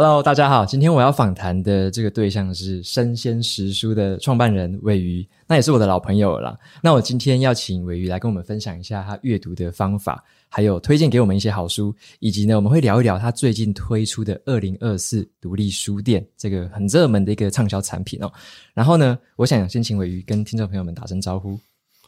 Hello，大家好，今天我要访谈的这个对象是生鲜食书的创办人尾鱼，那也是我的老朋友了。那我今天要请尾鱼来跟我们分享一下他阅读的方法。还有推荐给我们一些好书，以及呢，我们会聊一聊他最近推出的二零二四独立书店这个很热门的一个畅销产品哦。然后呢，我想先请尾鱼跟听众朋友们打声招呼。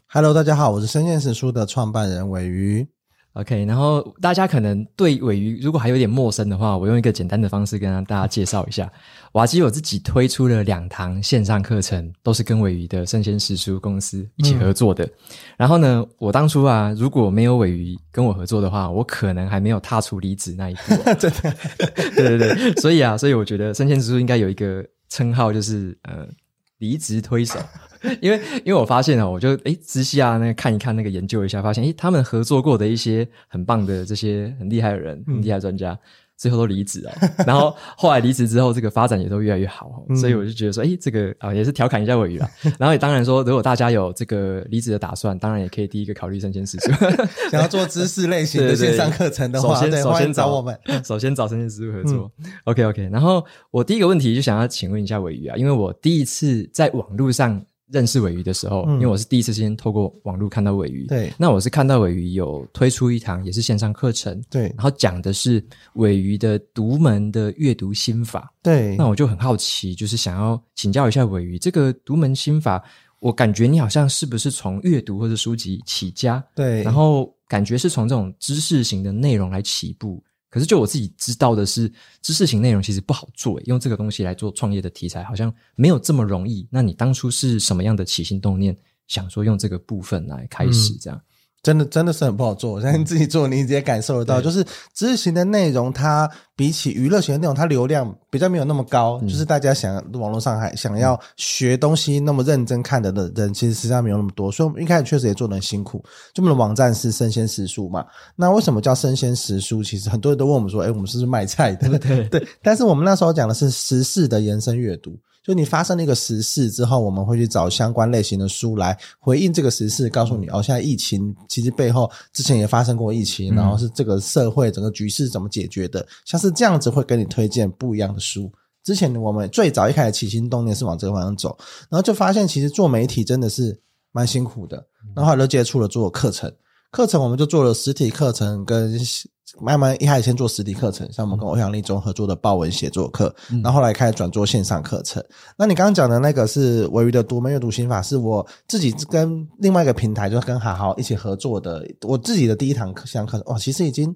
Hello，大家好，我是生鲜食书的创办人尾鱼。OK，然后大家可能对尾鱼如果还有点陌生的话，我用一个简单的方式跟大家介绍一下。瓦基我自己推出了两堂线上课程，都是跟尾鱼的生鲜食书公司一起合作的。嗯、然后呢，我当初啊，如果没有尾鱼跟我合作的话，我可能还没有踏出离职那一步。真的，对对对，所以啊，所以我觉得生鲜食书应该有一个称号，就是呃，离职推手。因为，因为我发现哦，我就诶仔细啊，那个看一看那个研究一下，发现诶他们合作过的一些很棒的这些很厉害的人，很厉害的专家。嗯最后都离职了，然后后来离职之后，这个发展也都越来越好，所以我就觉得说，诶这个啊也是调侃一下尾鱼啦。然后也当然说，如果大家有这个离职的打算，当然也可以第一个考虑生鲜时书。想要做知识类型的线上课程的话，首先首先找我们，首先找生鲜时书合作。嗯、OK OK，然后我第一个问题就想要请问一下尾鱼啊，因为我第一次在网络上。认识尾鱼的时候，因为我是第一次先透过网络看到尾鱼，对，那我是看到尾鱼有推出一堂也是线上课程，对，然后讲的是尾鱼的独门的阅读心法，对，那我就很好奇，就是想要请教一下尾鱼，这个独门心法，我感觉你好像是不是从阅读或者书籍起家，对，然后感觉是从这种知识型的内容来起步。可是，就我自己知道的是，知识型内容其实不好做，用这个东西来做创业的题材，好像没有这么容易。那你当初是什么样的起心动念，想说用这个部分来开始这样？嗯真的真的是很不好做，我相信自己做，你直接感受得到。就是知识型的内容，它比起娱乐型的内容，它流量比较没有那么高。就是大家想网络上还想要学东西那么认真看的的人，其实实际上没有那么多。所以我们一开始确实也做的很辛苦。就我们的网站是生鲜时书嘛，那为什么叫生鲜时书？其实很多人都问我们说，哎，我们是不是卖菜的？对对。但是我们那时候讲的是时事的延伸阅读。就你发生了一个时事之后，我们会去找相关类型的书来回应这个时事，告诉你哦，现在疫情其实背后之前也发生过疫情，然后是这个社会整个局势怎么解决的，像是这样子会给你推荐不一样的书。之前我们最早一开始起心动念是往这个方向走，然后就发现其实做媒体真的是蛮辛苦的，然后后来就接触了做课程，课程我们就做了实体课程跟。慢慢一开始先做实体课程，像我们跟欧阳立中合作的报文写作课，然后后来开始转做线上课程。那你刚刚讲的那个是维语的独门阅读心法，是我自己跟另外一个平台，就是跟好好一起合作的，我自己的第一堂课线上课程。哇，其实已经。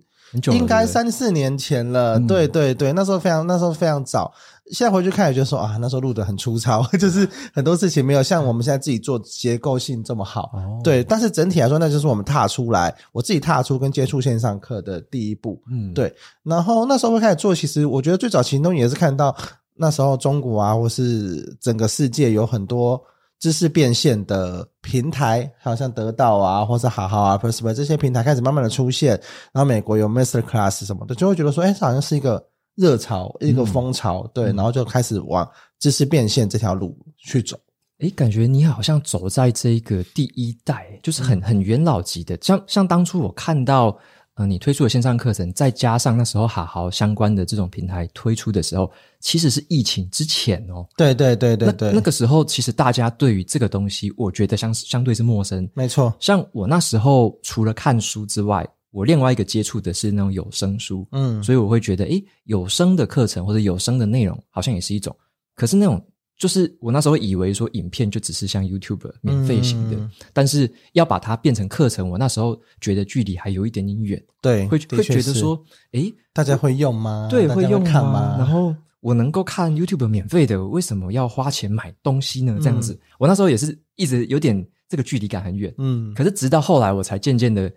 应该三四年前了，对对对，那时候非常那时候非常早。现在回去看也觉得说啊，那时候录的很粗糙，就是很多事情没有像我们现在自己做结构性这么好。对，但是整体来说，那就是我们踏出来，我自己踏出跟接触线上课的第一步。嗯，对。然后那时候会开始做，其实我觉得最早行动也是看到那时候中国啊，或是整个世界有很多。知识变现的平台，好像得到啊，或是好好啊，Perspire 这些平台开始慢慢的出现，然后美国有 Master Class 什么的，就会觉得说，哎、欸，这好像是一个热潮，一个风潮，嗯、对，然后就开始往知识变现这条路去走。哎、欸，感觉你好像走在这个第一代，就是很很元老级的，像像当初我看到。呃，你推出的线上课程，再加上那时候好好相关的这种平台推出的时候，其实是疫情之前哦。对对对对对，那，那个时候其实大家对于这个东西，我觉得相相对是陌生。没错，像我那时候除了看书之外，我另外一个接触的是那种有声书，嗯，所以我会觉得，诶，有声的课程或者有声的内容，好像也是一种。可是那种。就是我那时候以为说影片就只是像 YouTube 免费型的，嗯、但是要把它变成课程，我那时候觉得距离还有一点点远。对，会会觉得说，诶，大家会用吗？对，会用看吗？然后我能够看 YouTube 免费的，为什么要花钱买东西呢？这样子，嗯、我那时候也是一直有点这个距离感很远。嗯，可是直到后来我才渐渐的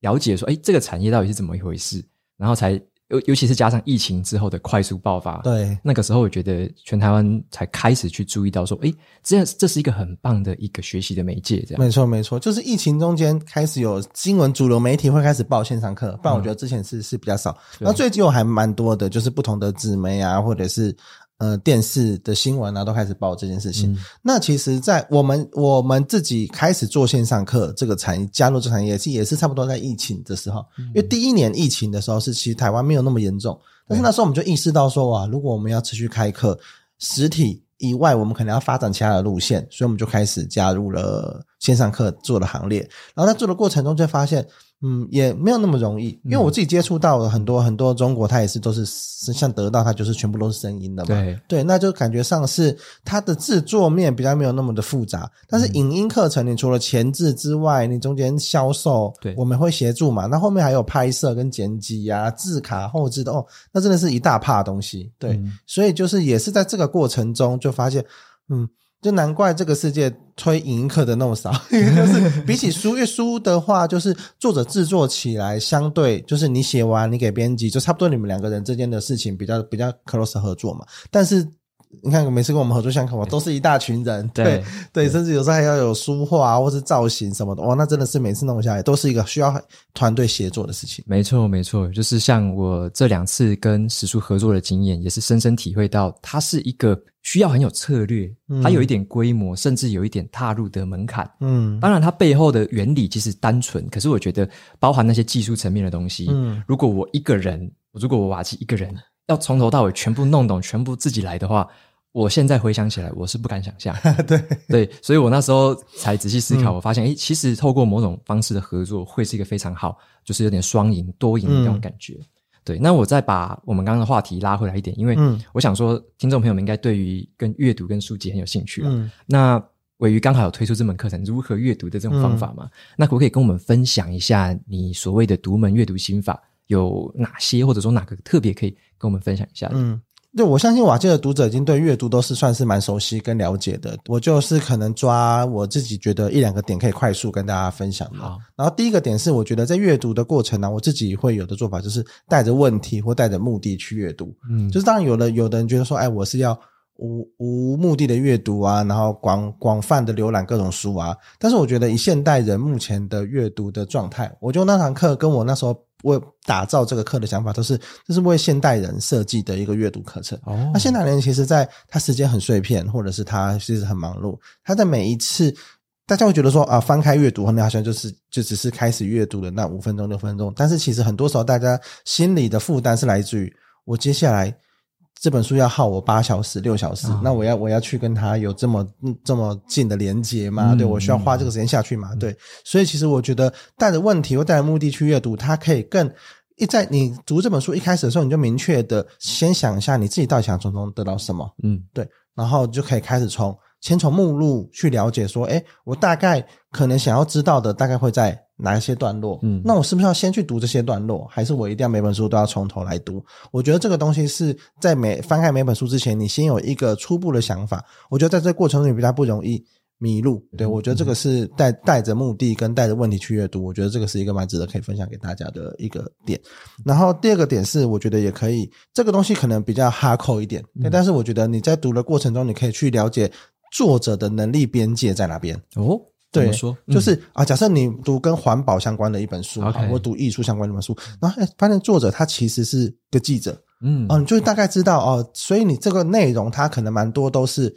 了解说，诶，这个产业到底是怎么一回事，然后才。尤尤其是加上疫情之后的快速爆发，对，那个时候我觉得全台湾才开始去注意到说，哎，这样这是一个很棒的一个学习的媒介，这样。没错没错，就是疫情中间开始有新闻主流媒体会开始报线上课，不然我觉得之前是、嗯、是比较少。然后最近我还蛮多的，就是不同的纸媒啊，或者是呃电视的新闻啊都开始报这件事情。嗯、那其实，在我们我们自己开始做线上课这个产业，加入这个产业，也是差不多在疫情的时候，嗯、因为第一年疫情的时候是其实台湾没有那么严重，但是那时候我们就意识到说哇，如果我们要持续开课，实体以外，我们可能要发展其他的路线，所以我们就开始加入了线上课做的行列。然后在做的过程中，就发现。嗯，也没有那么容易，因为我自己接触到了很多很多中国，它也是都是像得到，它就是全部都是声音的嘛。对对，那就感觉上是它的制作面比较没有那么的复杂。但是影音课程，你除了前置之外，你中间销售，对，我们会协助嘛。那后面还有拍摄跟剪辑啊、字卡后置的哦，那真的是一大趴东西。对，嗯、所以就是也是在这个过程中就发现，嗯。就难怪这个世界推影音课的那么少，因为就是比起书，因为书的话，就是作者制作起来相对，就是你写完你给编辑，就差不多你们两个人之间的事情比较比较 close 合作嘛。但是你看每次跟我们合作相课，都是一大群人，对对，对，甚至有时候还要有书画或是造型什么的，哇，那真的是每次弄下来都是一个需要团队协作的事情。没错，没错，就是像我这两次跟史书合作的经验，也是深深体会到，它是一个。需要很有策略，它有一点规模，嗯、甚至有一点踏入的门槛。嗯，当然，它背后的原理其实单纯，可是我觉得包含那些技术层面的东西。嗯，如果我一个人，如果我瓦基一个人要从头到尾全部弄懂，全部自己来的话，我现在回想起来，我是不敢想象。对对，所以我那时候才仔细思考，我发现，诶、其实透过某种方式的合作，会是一个非常好，就是有点双赢、多赢的那种感觉。嗯对，那我再把我们刚刚的话题拉回来一点，因为我想说，听众朋友们应该对于跟阅读跟书籍很有兴趣了。嗯，那尾鱼刚好有推出这门课程，如何阅读的这种方法嘛？嗯，那可不可以跟我们分享一下你所谓的独门阅读心法有哪些，或者说哪个特别可以跟我们分享一下的？嗯。对，我相信瓦界的读者已经对阅读都是算是蛮熟悉跟了解的。我就是可能抓我自己觉得一两个点可以快速跟大家分享的。然后第一个点是，我觉得在阅读的过程呢、啊，我自己会有的做法就是带着问题或带着目的去阅读。嗯，就是当然有的有的人觉得说，哎，我是要无无目的的阅读啊，然后广广泛的浏览各种书啊。但是我觉得以现代人目前的阅读的状态，我就那堂课跟我那时候。为打造这个课的想法都是，这是为现代人设计的一个阅读课程。哦，那现代人其实，在他时间很碎片，或者是他其实很忙碌，他在每一次，大家会觉得说啊，翻开阅读，那好像就是就只是开始阅读的那五分钟六分钟，但是其实很多时候，大家心里的负担是来自于我接下来。这本书要耗我八小时、六小时，哦、那我要我要去跟他有这么这么近的连接吗？嗯、对，我需要花这个时间下去吗？嗯、对，所以其实我觉得带着问题或带着目的去阅读，它可以更一在你读这本书一开始的时候，你就明确的先想一下你自己到底想从中得到什么。嗯，对，然后就可以开始从先从目录去了解说，诶，我大概可能想要知道的大概会在。哪一些段落？嗯，那我是不是要先去读这些段落，还是我一定要每本书都要从头来读？我觉得这个东西是在每翻开每本书之前，你先有一个初步的想法。我觉得在这个过程中你比较不容易迷路。对，我觉得这个是带带着目的跟带着问题去阅读，我觉得这个是一个蛮值得可以分享给大家的一个点。然后第二个点是，我觉得也可以，这个东西可能比较哈扣一点，对，但是我觉得你在读的过程中，你可以去了解作者的能力边界在哪边哦。对，说就是啊，假设你读跟环保相关的一本书，好，或读艺术相关的一本书，然后哎，发现作者他其实是个记者，嗯，哦，你就大概知道哦，所以你这个内容他可能蛮多都是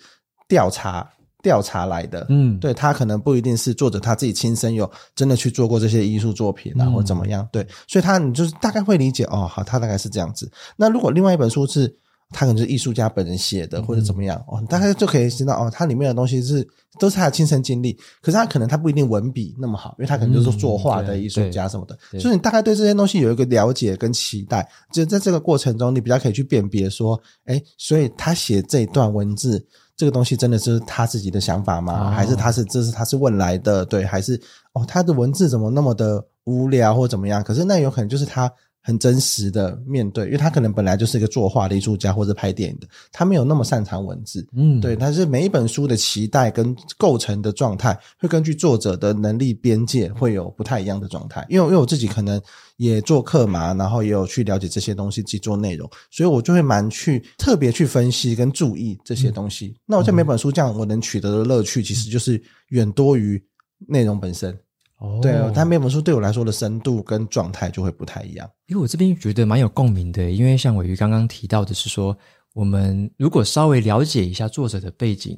调查调查来的，嗯，对，他可能不一定是作者他自己亲身有真的去做过这些艺术作品啊，或怎么样，对，所以他你就是大概会理解哦，好，他大概是这样子。那如果另外一本书是。他可能是艺术家本人写的，或者怎么样哦，大家就可以知道哦，他里面的东西是都是他的亲身经历。可是他可能他不一定文笔那么好，因为他可能就是作画的艺术家什么的。所以你大概对这些东西有一个了解跟期待，就在这个过程中，你比较可以去辨别说，哎，所以他写这一段文字，这个东西真的是他自己的想法吗？还是他是这是他是问来的？对，还是哦，他的文字怎么那么的无聊或怎么样？可是那有可能就是他。很真实的面对，因为他可能本来就是一个作画的艺术家或者拍电影的，他没有那么擅长文字，嗯，对，但是每一本书的期待跟构成的状态，会根据作者的能力边界会有不太一样的状态。因为因为我自己可能也做课嘛，然后也有去了解这些东西，去做内容，所以我就会蛮去特别去分析跟注意这些东西。嗯、那我在每本书这样，我能取得的乐趣，其实就是远多于内容本身。哦，对，但每本书对我来说的深度跟状态就会不太一样。因为我这边觉得蛮有共鸣的，因为像鮪鱼刚刚提到的是说，我们如果稍微了解一下作者的背景，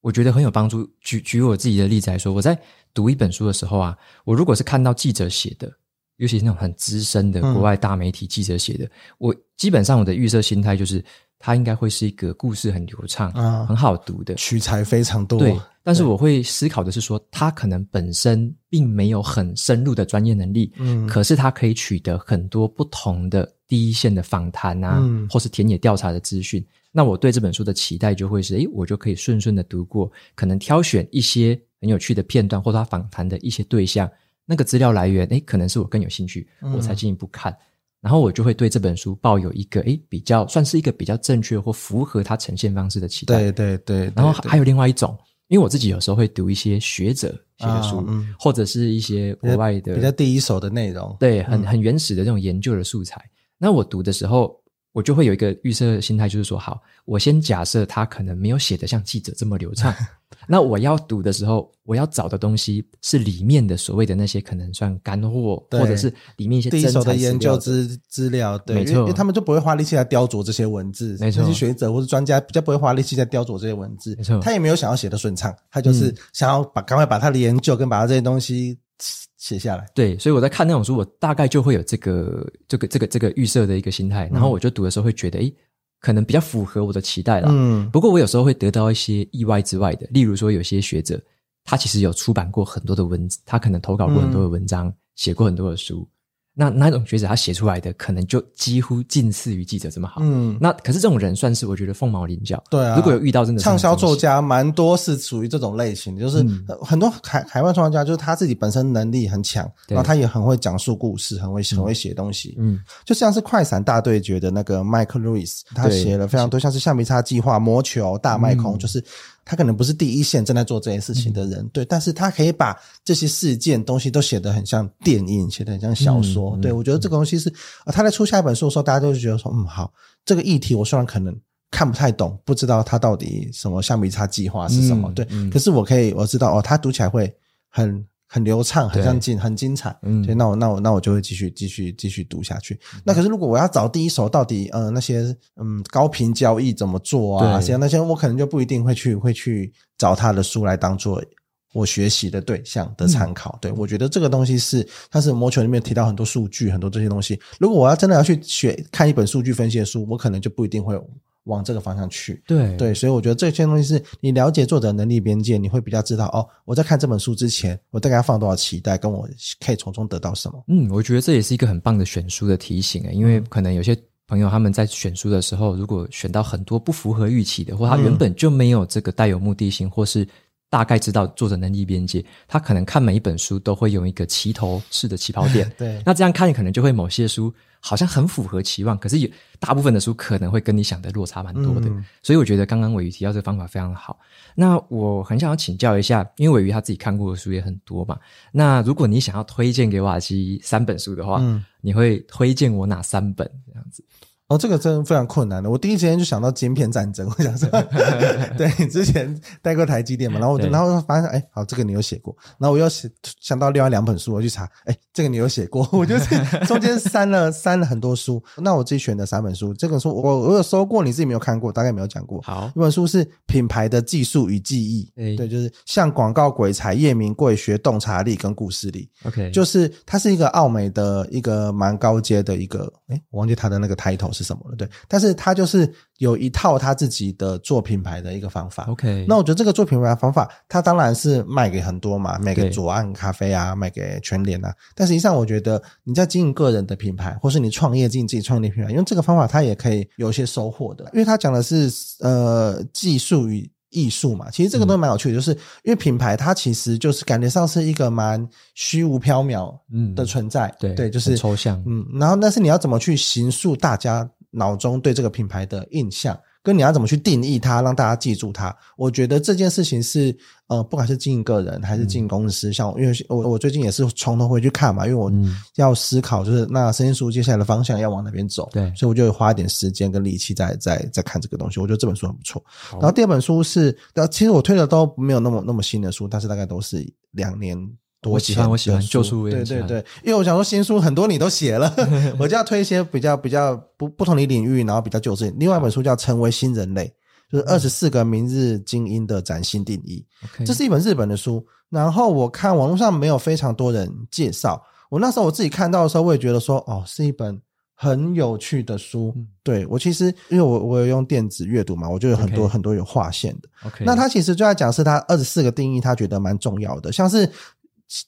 我觉得很有帮助。举举我自己的例子来说，我在读一本书的时候啊，我如果是看到记者写的，尤其是那种很资深的国外大媒体记者写的，嗯、我基本上我的预设心态就是。它应该会是一个故事很流畅、啊、很好读的，取材非常多。对，但是我会思考的是说，他可能本身并没有很深入的专业能力，嗯，可是他可以取得很多不同的第一线的访谈啊，嗯、或是田野调查的资讯。那我对这本书的期待就会是，诶，我就可以顺顺的读过，可能挑选一些很有趣的片段，或者他访谈的一些对象，那个资料来源，诶，可能是我更有兴趣，我才进一步看。嗯然后我就会对这本书抱有一个诶比较算是一个比较正确或符合它呈现方式的期待。对对对。然后还有另外一种，因为我自己有时候会读一些学者写的书，嗯、或者是一些国外的比较第一手的内容，对，很很原始的这种研究的素材。嗯、那我读的时候，我就会有一个预设心态，就是说，好，我先假设他可能没有写的像记者这么流畅。那我要读的时候，我要找的东西是里面的所谓的那些可能算干货，或者是里面一些第一手的研究资资料，对，没错，因为他们就不会花力气来雕琢这些文字，没错，这些学者或者专家比较不会花力气在雕琢这些文字，没错，他也没有想要写的顺畅，他就是想要把赶快把他的研究跟把他这些东西写下来。对，所以我在看那种书，我大概就会有这个这个这个这个预设的一个心态，然后我就读的时候会觉得，诶。可能比较符合我的期待啦。嗯，不过我有时候会得到一些意外之外的，例如说有些学者，他其实有出版过很多的文字，他可能投稿过很多的文章，写、嗯、过很多的书。那那种学者他写出来的可能就几乎近似于记者这么好。嗯，那可是这种人算是我觉得凤毛麟角。对啊，如果有遇到真的畅销作家，蛮多是属于这种类型，就是很多海海外创作家，就是他自己本身能力很强，然后他也很会讲述故事，很会很会写东西。嗯，就像是快闪大对决的那个麦克路易斯，他写了非常多，像是橡皮擦计划、魔球、大麦空，就是。他可能不是第一线正在做这件事情的人，嗯、对，但是他可以把这些事件东西都写得很像电影，写得很像小说。嗯、对，我觉得这个东西是，啊，他在出下一本书的时候，大家都会觉得说，嗯，好，这个议题我虽然可能看不太懂，不知道他到底什么橡皮擦计划是什么，嗯、对，嗯、可是我可以我知道哦，他读起来会很。很流畅，很像精，很精彩。嗯，对，那我那我那我就会继续继续继续读下去。嗯、那可是如果我要找第一手，到底呃那些嗯高频交易怎么做啊？像对那些我可能就不一定会去会去找他的书来当做我学习的对象的参考。嗯、对，我觉得这个东西是，它是魔球里面提到很多数据，很多这些东西。如果我要真的要去学看一本数据分析的书，我可能就不一定会。往这个方向去，对对，所以我觉得这些东西是你了解作者能力边界，你会比较知道哦。我在看这本书之前，我大概要放多少期待，跟我可以从中得到什么。嗯，我觉得这也是一个很棒的选书的提醒啊，因为可能有些朋友他们在选书的时候，如果选到很多不符合预期的，或他原本就没有这个带有目的性，或是大概知道作者能力边界，他可能看每一本书都会用一个齐头式的起跑点。对，那这样看，可能就会某些书。好像很符合期望，可是有大部分的书可能会跟你想的落差蛮多的，嗯、所以我觉得刚刚玮瑜提到这个方法非常好。那我很想要请教一下，因为玮瑜他自己看过的书也很多嘛，那如果你想要推荐给瓦基三本书的话，嗯、你会推荐我哪三本这样子？哦，这个真的非常困难的。我第一时间就想到晶片战争，我想说，对，之前带过台积电嘛，然后然后发现，哎，好，这个你有写过。然后我又想到另外两本书，我去查，哎，这个你有写过。我就是 中间删了删了很多书。那我自己选的三本书，这本书我我有收过，你自己没有看过，大概没有讲过。好，一本书是《品牌的技术与记忆》，对，就是像广告鬼才叶明贵学洞察力跟故事力。OK，就是它是一个奥美的一个蛮高阶的一个，哎，我忘记它的那个 title。是什么了？对，但是他就是有一套他自己的做品牌的一个方法。OK，那我觉得这个做品牌的方法，他当然是卖给很多嘛，卖给左岸咖啡啊，卖给全联啊。但实际上，我觉得你在经营个人的品牌，或是你创业经营自己创业的品牌，用这个方法，他也可以有一些收获的。因为他讲的是呃技术与艺术嘛，其实这个都蛮有趣的，就是因为品牌它其实就是感觉上是一个蛮虚无缥缈嗯的存在，对对，就是抽象嗯，然后但是你要怎么去形塑大家脑中对这个品牌的印象？跟你要怎么去定义它，让大家记住它？我觉得这件事情是，呃，不管是经营个人还是经营公司，嗯、像因为我我最近也是从头回去看嘛，因为我要思考，就是那生鲜书接下来的方向要往哪边走，对，所以我就花一点时间跟力气在在在看这个东西。我觉得这本书很不错。然后第二本书是，其实我推的都没有那么那么新的书，但是大概都是两年我喜欢，我喜欢旧书。对对对，因为我想说新书很多你都写了，我就要推一些比较比较不不同的领域，然后比较旧事。另外一本书叫《成为新人类》，就是二十四个明日精英的崭新定义。这是一本日本的书，然后我看网络上没有非常多人介绍。我那时候我自己看到的时候，我也觉得说，哦，是一本。很有趣的书，嗯、对我其实因为我我有用电子阅读嘛，我就有很多.很多有划线的。OK，那他其实就在讲是他二十四个定义，他觉得蛮重要的，像是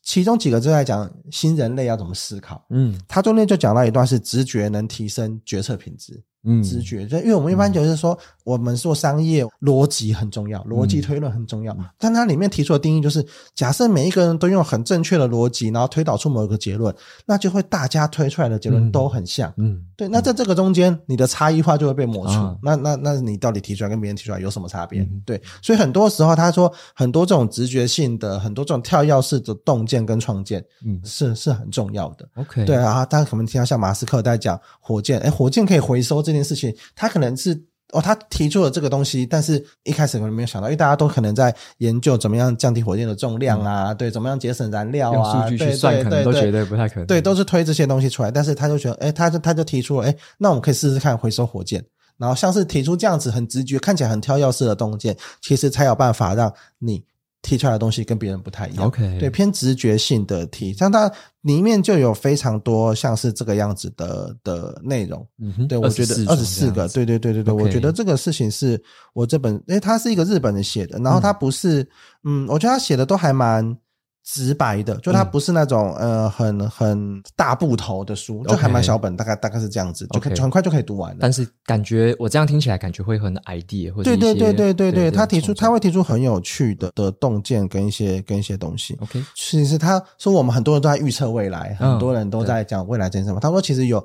其中几个就在讲新人类要怎么思考。嗯，他中间就讲到一段是直觉能提升决策品质。嗯，直觉就因为我们一般就是说，我们做商业逻辑很重要，逻辑推论很重要。嗯、但它里面提出的定义就是，假设每一个人都用很正确的逻辑，然后推导出某一个结论，那就会大家推出来的结论都很像。嗯，嗯对。那在这个中间，你的差异化就会被抹除。嗯、那那那你到底提出来跟别人提出来有什么差别？嗯、对。所以很多时候他说，很多这种直觉性的，很多这种跳跃式的洞见跟创建，嗯，是是很重要的。OK。对啊，大家可能听到像马斯克在讲火箭，哎，火箭可以回收。这件事情，他可能是哦，他提出了这个东西，但是一开始可能没有想到，因为大家都可能在研究怎么样降低火箭的重量啊，嗯、对，怎么样节省燃料啊，用数据去算，可能都觉得不太可能，对，都是推这些东西出来，但是他就觉得，哎，他就他就提出了，哎，那我们可以试试看回收火箭，然后像是提出这样子很直觉、看起来很挑跃式的洞见，其实才有办法让你。提出来的东西跟别人不太一样，OK，对，偏直觉性的提，像它里面就有非常多像是这个样子的的内容，嗯哼，对，我觉得二十四个，对对对对对.我觉得这个事情是我这本，因为，它是一个日本人写的，然后他不是，嗯，嗯，我觉得他写的都还蛮。直白的，就它不是那种、嗯、呃很很大部头的书，就还蛮小本，大概大概是这样子，就可以很快就可以读完了。但是感觉我这样听起来，感觉会很 idea，或者对对对对对对，他提出他会提出很有趣的的洞见跟一些跟一些东西。OK，其实他说我们很多人都在预测未来，很多人都在讲未来这件事嘛。他说其实有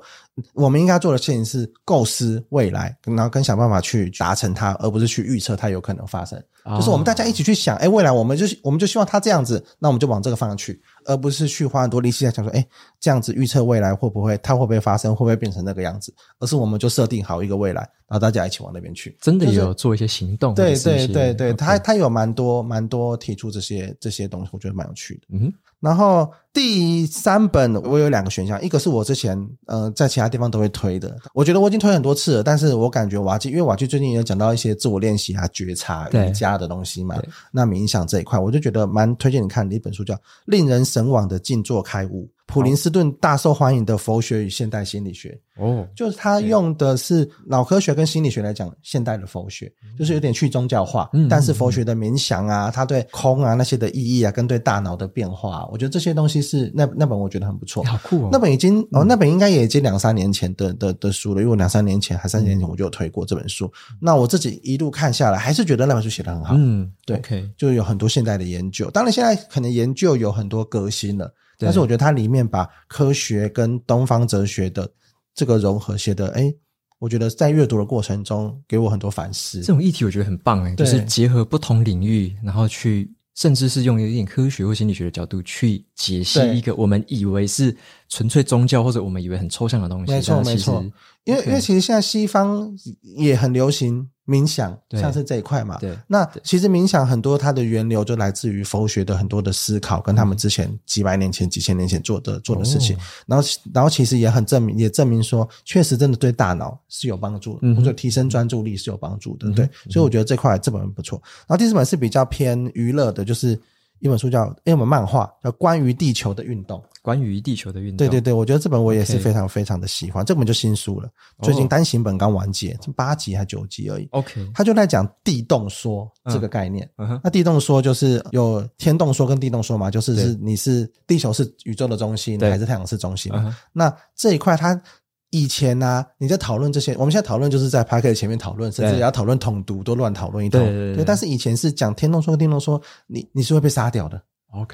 我们应该做的事情是构思未来，然后跟想办法去达成它，而不是去预测它有可能发生。就是我们大家一起去想，哎，未来我们就我们就希望它这样子，那我们就往这个方向去，而不是去花很多力气在想说，哎，这样子预测未来会不会，它会不会发生，会不会变成那个样子？而是我们就设定好一个未来，然后大家一起往那边去。真的有做一些行动，对对对对，他他有蛮多蛮多提出这些这些东西，我觉得蛮有趣的。嗯哼。然后第三本我有两个选项，一个是我之前呃在其他地方都会推的，我觉得我已经推很多次了，但是我感觉瓦基，因为瓦基最近也有讲到一些自我练习啊、觉察、瑜伽的东西嘛，那冥想这一块，我就觉得蛮推荐你看的一本书，叫《令人神往的静坐开悟》。普林斯顿大受欢迎的佛学与现代心理学哦，就是他用的是脑科学跟心理学来讲现代的佛学，就是有点去宗教化，但是佛学的冥想啊，他对空啊那些的意义啊，跟对大脑的变化，我觉得这些东西是那那本我觉得很不错，好酷哦。那本已经哦，那本应该也已经两三年前的的的书了，因为我两三年前还三年前我就有推过这本书。那我自己一路看下来，还是觉得那本书写的很好。嗯，对，就有很多现代的研究，当然现在可能研究有很多革新了。但是我觉得它里面把科学跟东方哲学的这个融合写的，哎，我觉得在阅读的过程中给我很多反思。这种议题我觉得很棒哎，对就是结合不同领域，然后去甚至是用一点科学或心理学的角度去解析一个我们以为是纯粹宗教或者我们以为很抽象的东西。没错，没错。因为因为其实现在西方也很流行。冥想像是这一块嘛，对，那其实冥想很多它的源流就来自于佛学的很多的思考，跟他们之前几百年前、几千年前做的做的事情，然后然后其实也很证明，也证明说，确实真的对大脑是有帮助的，或者提升专注力是有帮助的，对，所以我觉得这块这本不错。然后第四本是比较偏娱乐的，就是一本书叫一本漫画叫《关于地球的运动》。关于地球的运动，对对对，我觉得这本我也是非常非常的喜欢。这本就新书了，最近单行本刚完结，这、oh. 八集还九集而已。OK，他就在讲地动说这个概念。嗯、uh. 那地动说就是有天动说跟地动说嘛，就是是你是地球是宇宙的中心，还是太阳是中心？Uh. 那这一块他以前呢、啊，你在讨论这些，我们现在讨论就是在 Podcast 前面讨论，甚至也要讨论统读，都乱讨论一通。对，对，对，对，但是以前是讲天动说跟地动说，你你是会被杀掉的。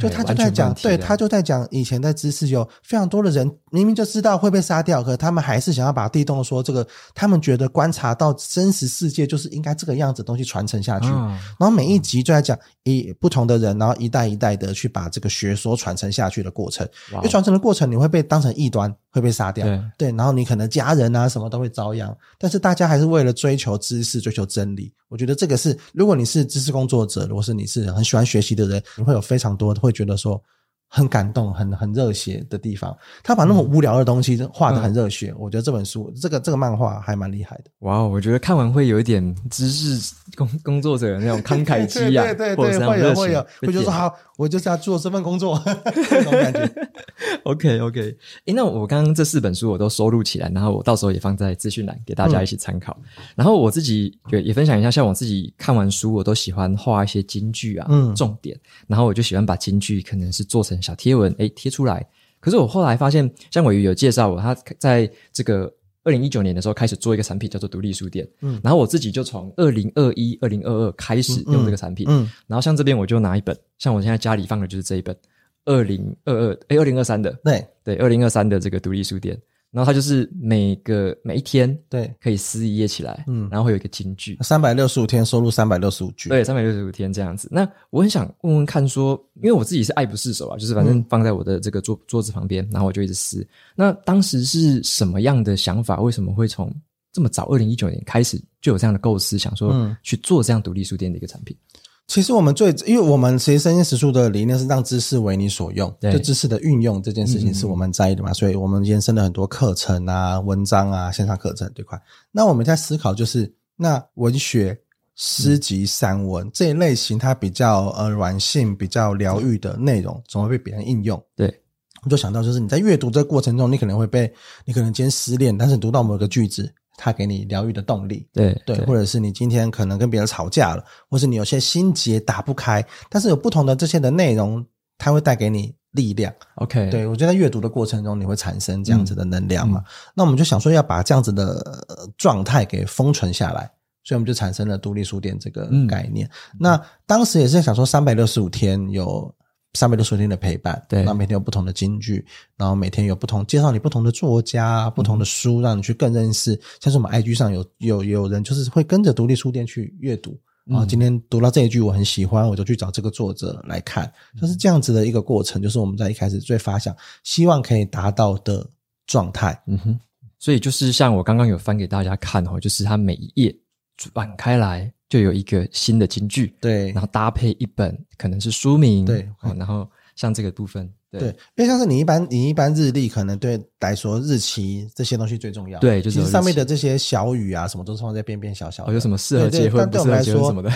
就他就在讲，对，他就在讲以前的知识有非常多的人明明就知道会被杀掉，可他们还是想要把地洞说这个，他们觉得观察到真实世界就是应该这个样子的东西传承下去。嗯、然后每一集就在讲一不同的人，然后一代一代的去把这个学说传承下去的过程。因为传承的过程你会被当成异端，会被杀掉。对，对，然后你可能家人啊什么都会遭殃，但是大家还是为了追求知识、追求真理。我觉得这个是，如果你是知识工作者，如果是你是很喜欢学习的人，你会有非常多的会觉得说，很感动、很很热血的地方。他把那么无聊的东西画得很热血，嗯、我觉得这本书、这个这个漫画还蛮厉害的。哇，我觉得看完会有一点知识工工作者的那种慷慨 激昂，对对对，对，会有会有，会觉得说好，我就是要做这份工作，这种感觉。OK OK，诶、欸，那我刚刚这四本书我都收录起来，然后我到时候也放在资讯栏给大家一起参考。嗯、然后我自己也也分享一下，像我自己看完书，我都喜欢画一些金句啊，嗯，重点，然后我就喜欢把金句可能是做成小贴文，诶、欸，贴出来。可是我后来发现，像伟鱼有介绍我，他在这个二零一九年的时候开始做一个产品，叫做独立书店。嗯，然后我自己就从二零二一、二零二二开始用这个产品。嗯，嗯，然后像这边我就拿一本，像我现在家里放的就是这一本。二零二二哎，二零二三的对对，二零二三的这个独立书店，然后它就是每个每一天对可以撕一页起来，嗯，然后会有一个金句，三百六十五天收录三百六十五句，对，三百六十五天这样子。那我很想问问看说，说因为我自己是爱不释手啊，就是反正放在我的这个桌桌子旁边，然后我就一直撕。那当时是什么样的想法？为什么会从这么早二零一九年开始就有这样的构思，想说去做这样独立书店的一个产品？其实我们最，因为我们其实生鲜时书的理念是让知识为你所用，就知识的运用这件事情是我们在意的嘛，所以我们延伸了很多课程啊、文章啊、线上课程这块。那我们在思考就是，那文学、诗集、散文、嗯、这一类型，它比较呃软性、比较疗愈的内容，总会被别人应用。对，我就想到就是你在阅读这个过程中，你可能会被，你可能今天失恋，但是你读到某个句子。它给你疗愈的动力，对对，或者是你今天可能跟别人吵架了，或是你有些心结打不开，但是有不同的这些的内容，它会带给你力量。OK，对，我觉得在阅读的过程中，你会产生这样子的能量嘛。嗯嗯、那我们就想说要把这样子的状态给封存下来，所以我们就产生了独立书店这个概念。嗯、那当时也是想说，三百六十五天有。三百六十天的陪伴，对，那每天有不同的金句，然后每天有不同介绍你不同的作家、嗯、不同的书，让你去更认识。像是我们 IG 上有有有人就是会跟着独立书店去阅读，然后今天读到这一句我很喜欢，我就去找这个作者来看，就是这样子的一个过程，就是我们在一开始最发想希望可以达到的状态。嗯哼，所以就是像我刚刚有翻给大家看哦，就是它每一页转开来。就有一个新的金句，对，然后搭配一本可能是书名，对，然后像这个部分，对，对。因为像是你一般你一般日历，可能对来说日期这些东西最重要，对，就是上面的这些小语啊，什么都是放在边边小小的，哦、有什么适合结婚，对对不适合结婚什么的，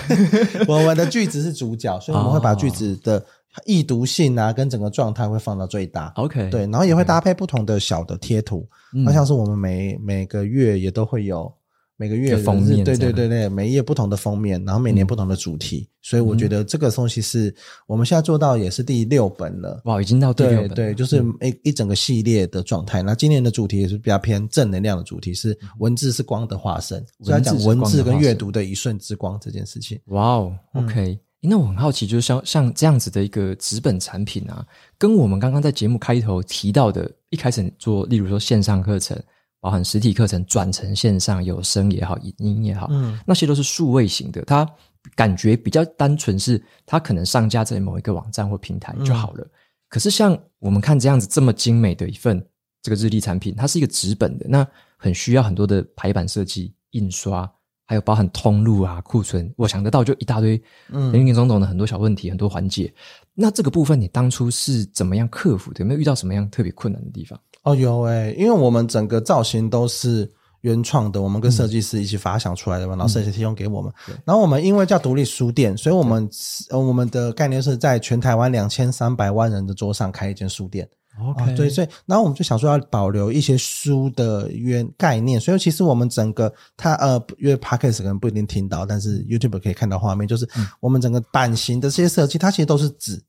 我们的句子是主角，所以我们会把句子的易读性啊，跟整个状态会放到最大，OK，对，然后也会搭配不同的小的贴图，那、嗯、像是我们每每个月也都会有。每个月封面，对对对对，每一页不同的封面，然后每年不同的主题，嗯、所以我觉得这个东西是我们现在做到也是第六本了。哇，已经到第六本了，对对，就是一一整个系列的状态。那、嗯、今年的主题也是比较偏正能量的主题，是文字是光的化身，所以要讲文字跟阅读的一瞬之光这件事情。哇哦，OK，那我很好奇，就是像像这样子的一个纸本产品啊，跟我们刚刚在节目开头提到的，一开始做，例如说线上课程。包含实体课程转成线上，有声也好，影音也好，嗯，那些都是数位型的，它感觉比较单纯，是它可能上架在某一个网站或平台就好了。嗯、可是像我们看这样子这么精美的一份这个日历产品，它是一个纸本的，那很需要很多的排版设计、印刷，还有包含通路啊、库存，我想得到就一大堆，嗯，林林总总的很多小问题、很多环节。那这个部分你当初是怎么样克服的？有没有遇到什么样特别困难的地方？哦，有诶、欸，因为我们整个造型都是原创的，我们跟设计师一起发想出来的嘛，嗯、然后设计师提供给我们。嗯、然后我们因为叫独立书店，所以我们对我们的概念是在全台湾两千三百万人的桌上开一间书店。OK，对，所以然后我们就想说要保留一些书的原概念，所以其实我们整个它呃，因为 Podcast 可能不一定听到，但是 YouTube 可以看到画面，就是我们整个版型的这些设计，它其实都是纸，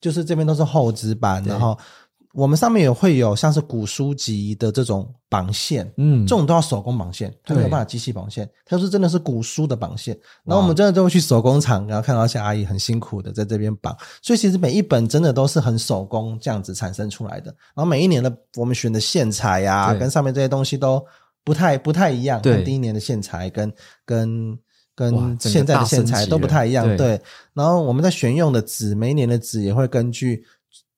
就是这边都是厚纸板，然后。我们上面也会有像是古书籍的这种绑线，嗯，这种都要手工绑线，它没有办法机器绑线，它是真的是古书的绑线。然后我们真的都会去手工厂，然后看到一些阿姨很辛苦的在这边绑，所以其实每一本真的都是很手工这样子产生出来的。然后每一年的我们选的线材呀，跟上面这些东西都不太不太一样，对，第一年的线材跟跟跟现在的线材都不太一样，对。然后我们在选用的纸，每一年的纸也会根据。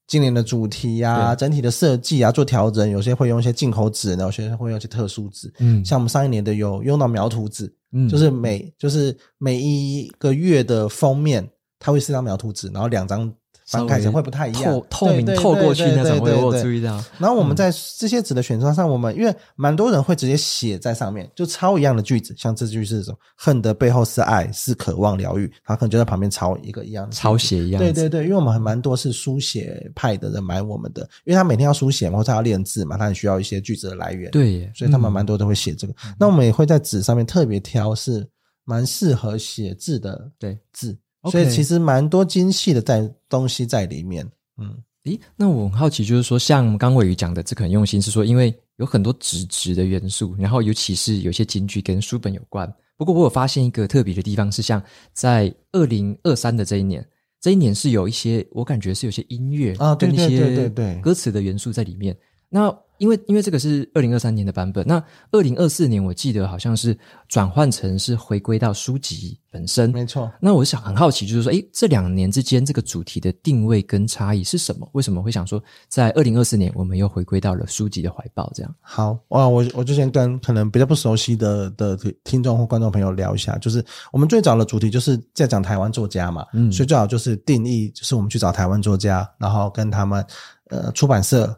今年的主题呀、啊，整体的设计啊，做调整，有些会用一些进口纸，然后有些会用一些特殊纸。嗯，像我们上一年的有用到描图纸，嗯，就是每就是每一个月的封面，它会四张描图纸，然后两张翻开成会不太一样，透透明透过去那种，我有注意到。然后我们在这些纸的选择上，我们因为蛮多人会直接写在上面，就抄一样的句子，像这句是什么？恨的背后是爱，是渴望疗愈。他可能就在旁边抄一个一样的抄写一样。对对对，因为我们还蛮多是书写派的人买我们的，因为他每天要书写嘛，或者他要练字嘛，他很需要一些句子的来源。对，所以他们蛮多都会写这个。那我们也会在纸上面特别挑是蛮适合写字的对字。所以其实蛮多精细的在东西在里面，嗯，诶，那我很好奇，就是说，像刚伟宇讲的，这个很用心，是说因为有很多纸质的元素，然后尤其是有些金句跟书本有关。不过我有发现一个特别的地方，是像在二零二三的这一年，这一年是有一些我感觉是有些音乐啊，跟一些歌词的元素在里面。那因为因为这个是二零二三年的版本，那二零二四年我记得好像是转换成是回归到书籍本身，没错。那我想很好奇，就是说，诶，这两年之间这个主题的定位跟差异是什么？为什么会想说在二零二四年我们又回归到了书籍的怀抱？这样。好哇，我我之前跟可能比较不熟悉的的听众或观众朋友聊一下，就是我们最早的主题就是在讲台湾作家嘛，嗯，所以最好就是定义，就是我们去找台湾作家，然后跟他们呃出版社。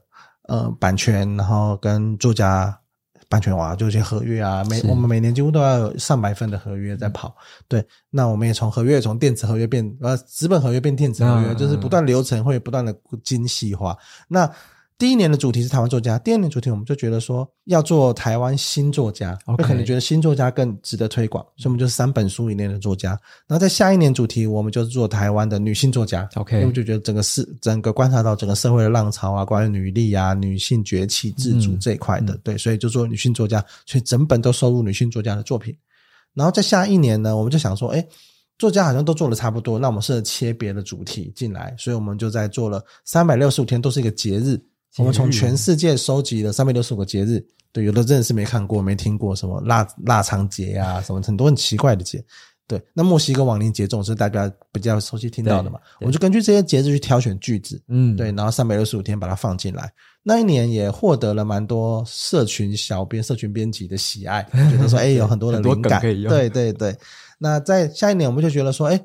呃，版权，然后跟作家版权啊，就一些合约啊，每我们每年几乎都要有上百份的合约在跑。对，那我们也从合约从电子合约变呃纸本合约变电子合约，嗯、就是不断流程会不断的精细化。那第一年的主题是台湾作家，第二年主题我们就觉得说要做台湾新作家，就可能觉得新作家更值得推广，所以我们就是三本书以内的作家。然后在下一年主题，我们就做台湾的女性作家，OK，因为我们就觉得整个是整个观察到整个社会的浪潮啊，关于女力啊、女性崛起、自主这一块的，嗯、对，所以就做女性作家，所以整本都收录女性作家的作品。然后在下一年呢，我们就想说，哎，作家好像都做的差不多，那我们试着切别的主题进来，所以我们就在做了三百六十五天都是一个节日。我们从全世界收集了三百六十五个节日，对，有的真的是没看过、没听过，什么腊腊肠节啊，什么很多很奇怪的节，对。那墨西哥亡灵节这种是大家比较熟悉听到的嘛？我们就根据这些节日去挑选句子，嗯，对，然后三百六十五天把它放进来。那一年也获得了蛮多社群小编、社群编辑的喜爱，觉得说，哎，有很多的灵感，对对对。那在下一年，我们就觉得说，哎，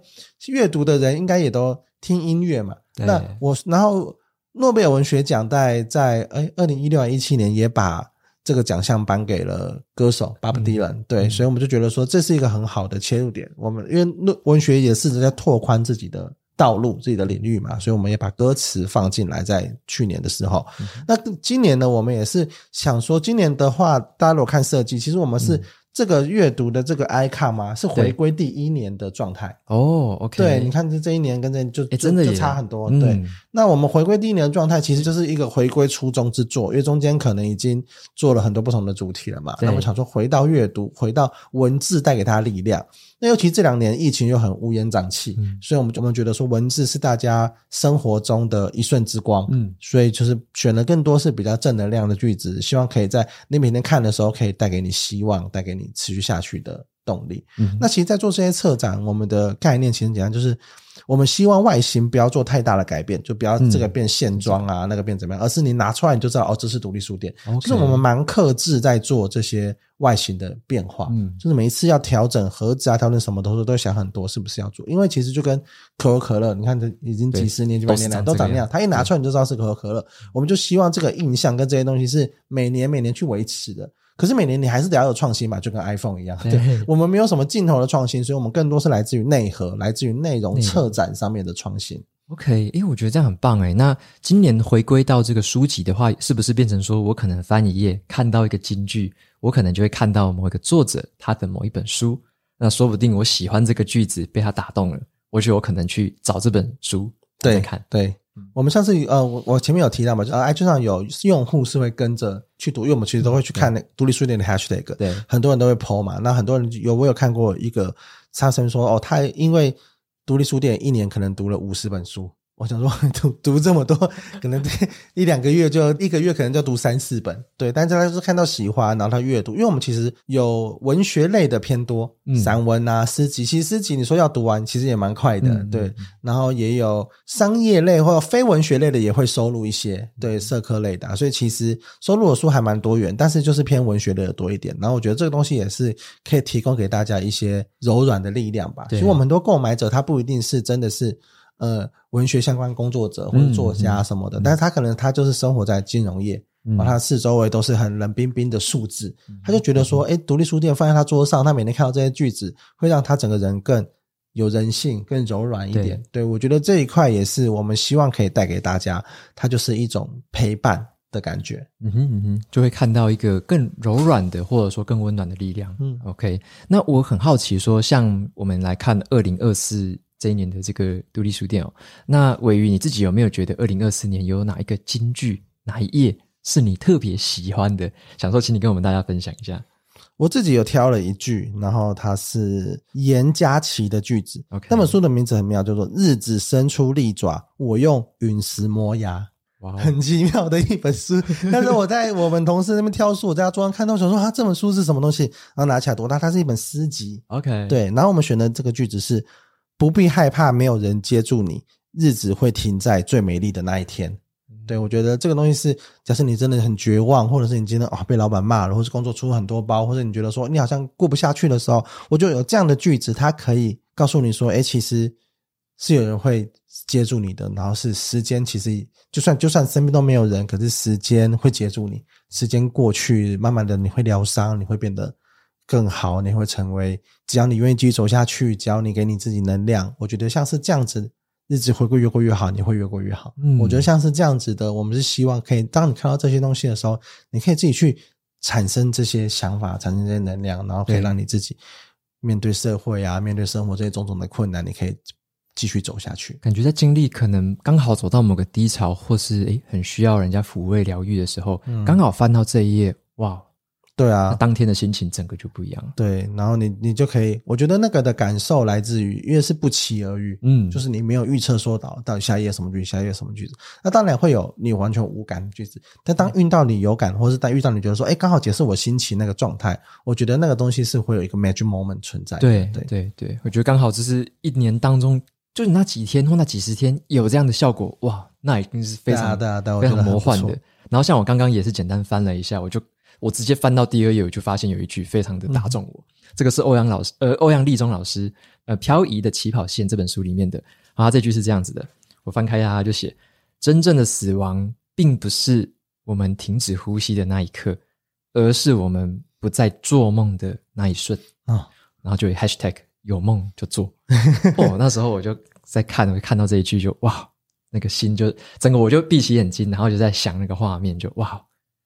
阅读的人应该也都听音乐嘛？那我然后。诺贝尔文学奖在在诶二零一六年一七年也把这个奖项颁给了歌手 Bob Dylan，嗯、对，所以我们就觉得说这是一个很好的切入点。我们因为文学也试着在拓宽自己的道路、自己的领域嘛，所以我们也把歌词放进来。在去年的时候，嗯、那今年呢，我们也是想说，今年的话，大家如果看设计，其实我们是。这个阅读的这个 icon 嘛，是回归第一年的状态哦。OK，对，你看这这一年跟这就真的就差很多。嗯、对，那我们回归第一年的状态，其实就是一个回归初衷之作，因为中间可能已经做了很多不同的主题了嘛。那我想说，回到阅读，回到文字带给他力量。那尤其这两年疫情又很乌烟瘴气，嗯、所以我们我们觉得说文字是大家生活中的一瞬之光，嗯，所以就是选了更多是比较正能量的句子，希望可以在你每天看的时候可以带给你希望，带给你持续下去的动力。嗯，那其实，在做这些策展，我们的概念其实简单，就是。我们希望外形不要做太大的改变，就不要这个变线装啊，嗯、那个变怎么样，而是你拿出来你就知道哦，这是独立书店。就是我们蛮克制在做这些外形的变化，嗯，就是每一次要调整盒子啊，调整什么的时候都想很多，是不是要做？因为其实就跟可口可乐，你看这已经几十年、几百年来都长那样，它一拿出来你就知道是可口可乐。我们就希望这个印象跟这些东西是每年每年去维持的。可是每年你还是得要有创新嘛，就跟 iPhone 一样。对，我们没有什么镜头的创新，所以我们更多是来自于内核，来自于内容策展上面的创新。OK，诶，我觉得这样很棒诶。那今年回归到这个书籍的话，是不是变成说我可能翻一页看到一个金句，我可能就会看到某一个作者他的某一本书，那说不定我喜欢这个句子被他打动了，我觉得我可能去找这本书对看对。我们上次呃，我我前面有提到嘛，就呃，iTunes 上有用户是会跟着去读，因为我们其实都会去看那独立书店的 hashtag，对，很多人都会 po 嘛。那很多人有我有看过一个，差生说哦，他因为独立书店一年可能读了五十本书。我想说 读读这么多，可能一两个月就一个月可能就读三四本，对。但是他是看到喜欢，然后他阅读，因为我们其实有文学类的偏多，嗯、散文啊、诗集。其实诗集你说要读完，其实也蛮快的，嗯、对。然后也有商业类或者非文学类的也会收录一些，对，社科类的、啊。所以其实收录的书还蛮多元，但是就是偏文学类的多一点。然后我觉得这个东西也是可以提供给大家一些柔软的力量吧。对，其实我们很多购买者他不一定是真的是。呃文学相关工作者或者作家什么的，嗯嗯、但是他可能他就是生活在金融业，然后他四周围都是很冷冰冰的数字，嗯、他就觉得说，哎，独立书店放在他桌上，他每天看到这些句子，会让他整个人更有人性，更柔软一点。对，对，我觉得这一块也是我们希望可以带给大家，它就是一种陪伴。的感觉，嗯哼嗯哼，就会看到一个更柔软的，或者说更温暖的力量。嗯，OK。那我很好奇，说像我们来看二零二四这一年的这个独立书店哦，那玮瑜你自己有没有觉得二零二四年有哪一个金句，哪一页是你特别喜欢的？想说，请你跟我们大家分享一下。我自己有挑了一句，然后它是严家琪的句子。OK，那本书的名字很妙，叫做《日子伸出利爪，我用陨石磨牙》。Wow. 很奇妙的一本书，但是我在我们同事那边挑书，我在他桌上看到，想说啊，这本书是什么东西？然后拿起来多大？它是一本诗集。OK，对。然后我们选的这个句子是：不必害怕没有人接住你，日子会停在最美丽的那一天。对，我觉得这个东西是，假设你真的很绝望，或者是你今天啊被老板骂了，或是工作出很多包，或者你觉得说你好像过不下去的时候，我就有这样的句子，它可以告诉你说，哎，其实是有人会接住你的，然后是时间，其实。就算就算身边都没有人，可是时间会接住你。时间过去，慢慢的你会疗伤，你会变得更好，你会成为。只要你愿意继续走下去，只要你给你自己能量，我觉得像是这样子，日子会过越过越好，你会越过越好。嗯，我觉得像是这样子的，我们是希望可以，当你看到这些东西的时候，你可以自己去产生这些想法，产生这些能量，然后可以让你自己面对社会啊，面对生活这些种种的困难，你可以。继续走下去，感觉在经历可能刚好走到某个低潮，或是诶很需要人家抚慰疗愈的时候，嗯、刚好翻到这一页，哇，对啊，当天的心情整个就不一样。对，然后你你就可以，我觉得那个的感受来自于，因为是不期而遇，嗯，就是你没有预测说到到底下一页什么句子，下一页什么句子，那当然会有你完全无感的句子，但当遇到你有感，或是当遇到你觉得说，哎，刚好解释我心情那个状态，我觉得那个东西是会有一个 magic moment 存在的。对对对对，我觉得刚好这是一年当中。就是那几天或那几十天有这样的效果，哇，那已经是非常非常魔幻的。然后像我刚刚也是简单翻了一下，我就我直接翻到第二页，我就发现有一句非常的打中我。嗯、这个是欧阳老师，呃，欧阳立中老师，呃，《漂移的起跑线》这本书里面的。然后他这句是这样子的，我翻开一下，他就写：真正的死亡并不是我们停止呼吸的那一刻，而是我们不再做梦的那一瞬啊。哦、然后就有 hashtag。有梦就做 哦，那时候我就在看，我看到这一句就哇，那个心就整个我就闭起眼睛，然后就在想那个画面，就哇，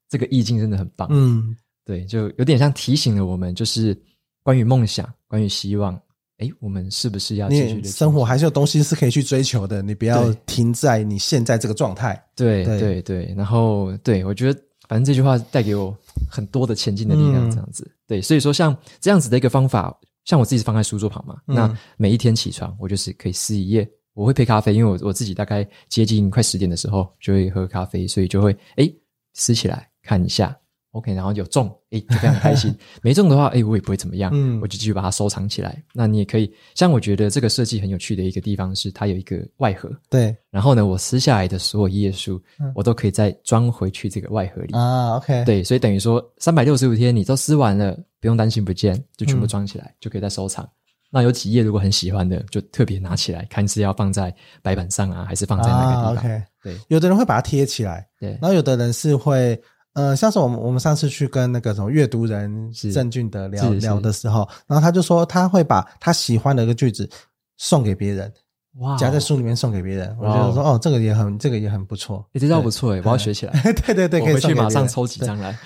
这个意境真的很棒。嗯，对，就有点像提醒了我们，就是关于梦想，关于希望，诶，我们是不是要继续的生活？还是有东西是可以去追求的，你不要停在你现在这个状态。对对对，对，然后对我觉得，反正这句话带给我很多的前进的力量，这样子。嗯、对，所以说像这样子的一个方法。像我自己是放在书桌旁嘛，嗯、那每一天起床，我就是可以撕一页，我会配咖啡，因为我我自己大概接近快十点的时候就会喝咖啡，所以就会诶撕起来看一下。OK，然后有中，诶就非常开心；没中的话，诶我也不会怎么样，嗯，我就继续把它收藏起来。那你也可以，像我觉得这个设计很有趣的一个地方是，它有一个外盒，对。然后呢，我撕下来的所有页数，嗯、我都可以再装回去这个外盒里啊。OK，对，所以等于说三百六十五天你都撕完了，不用担心不见，就全部装起来，嗯、就可以再收藏。那有几页如果很喜欢的，就特别拿起来看是要放在白板上啊，还是放在那个地方？啊、OK，对，有的人会把它贴起来，对，然后有的人是会。呃，像是我们我们上次去跟那个什么阅读人郑俊德聊聊的时候，然后他就说他会把他喜欢的一个句子送给别人，哇，夹在书里面送给别人。我觉得说哦，这个也很这个也很不错，欸，这招不错诶，我要学起来。对对对，可以回去马上抽几张来。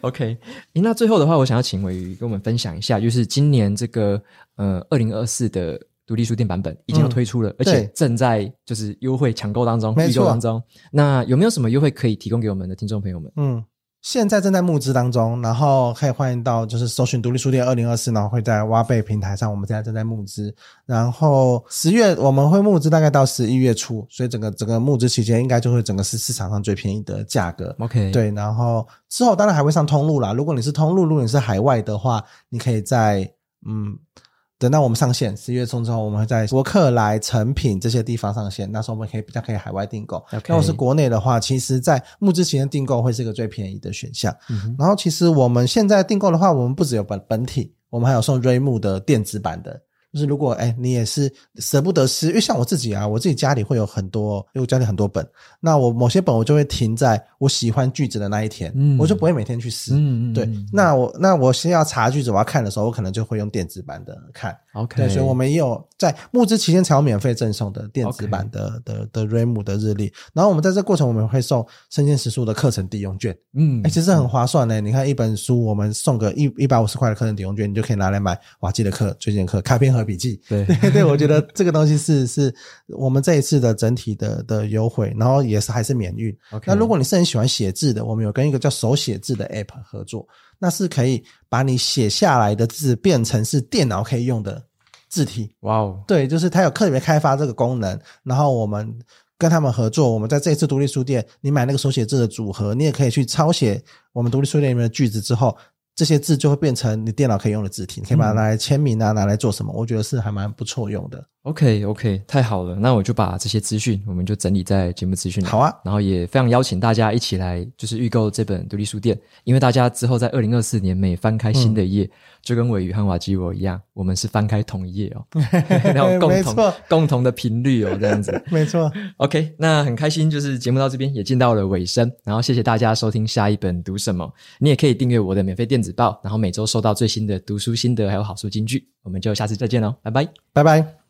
OK，那最后的话，我想要请伟宇跟我们分享一下，就是今年这个呃二零二四的。独立书店版本已经要推出了，嗯、而且正在就是优惠抢购当中，预购当中。那有没有什么优惠可以提供给我们的听众朋友们？嗯，现在正在募资当中，然后可以欢迎到就是搜寻独立书店二零二四，然后会在挖贝平台上，我们现在正在募资。然后十月我们会募资，大概到十一月初，所以整个整个募资期间应该就会整个是市场上最便宜的价格。OK，对，然后之后当然还会上通路啦。如果你是通路，如果你是海外的话，你可以在嗯。等到我们上线十一月中之后，我们会在博客来、成品这些地方上线。那时候我们可以比较可以海外订购。那.我是国内的话，其实，在募资期间订购会是一个最便宜的选项。嗯、然后，其实我们现在订购的话，我们不只有本本体，我们还有送瑞木的电子版的就是如果哎，你也是舍不得撕，因为像我自己啊，我自己家里会有很多，因为我家里很多本，那我某些本我就会停在我喜欢句子的那一天，嗯，我就不会每天去撕，对，那我那我先要查句子，我要看的时候，我可能就会用电子版的看，OK，对，所以我们也有在募资期间才有免费赠送的电子版的.的的，的瑞姆的日历，然后我们在这过程我们会送生鲜时书的课程抵用券，嗯，哎，其实很划算呢，你看一本书我们送个一一百五十块的课程抵用券，你就可以拿来买瓦基的课、最近的课、卡片和笔记，对对 对，我觉得这个东西是是我们这一次的整体的的优惠，然后也是还是免运。那如果你是很喜欢写字的，我们有跟一个叫手写字的 App 合作，那是可以把你写下来的字变成是电脑可以用的字体。哇哦对，就是它有特别开发这个功能，然后我们跟他们合作，我们在这一次独立书店，你买那个手写字的组合，你也可以去抄写我们独立书店里面的句子之后。这些字就会变成你电脑可以用的字体，你可以把它拿来签名啊，拿来做什么？我觉得是还蛮不错用的。OK OK，太好了，那我就把这些资讯，我们就整理在节目资讯里。好啊，然后也非常邀请大家一起来，就是预购这本独立书店，因为大家之后在二零二四年每翻开新的一页，嗯、就跟尾鱼和瓦基我一样，我们是翻开同一页哦，然后共同错。共同的频率哦，这样子，没错。OK，那很开心，就是节目到这边也进到了尾声，然后谢谢大家收听下一本读什么，你也可以订阅我的免费电子报，然后每周收到最新的读书心得还有好书金句，我们就下次再见喽，拜拜，拜拜。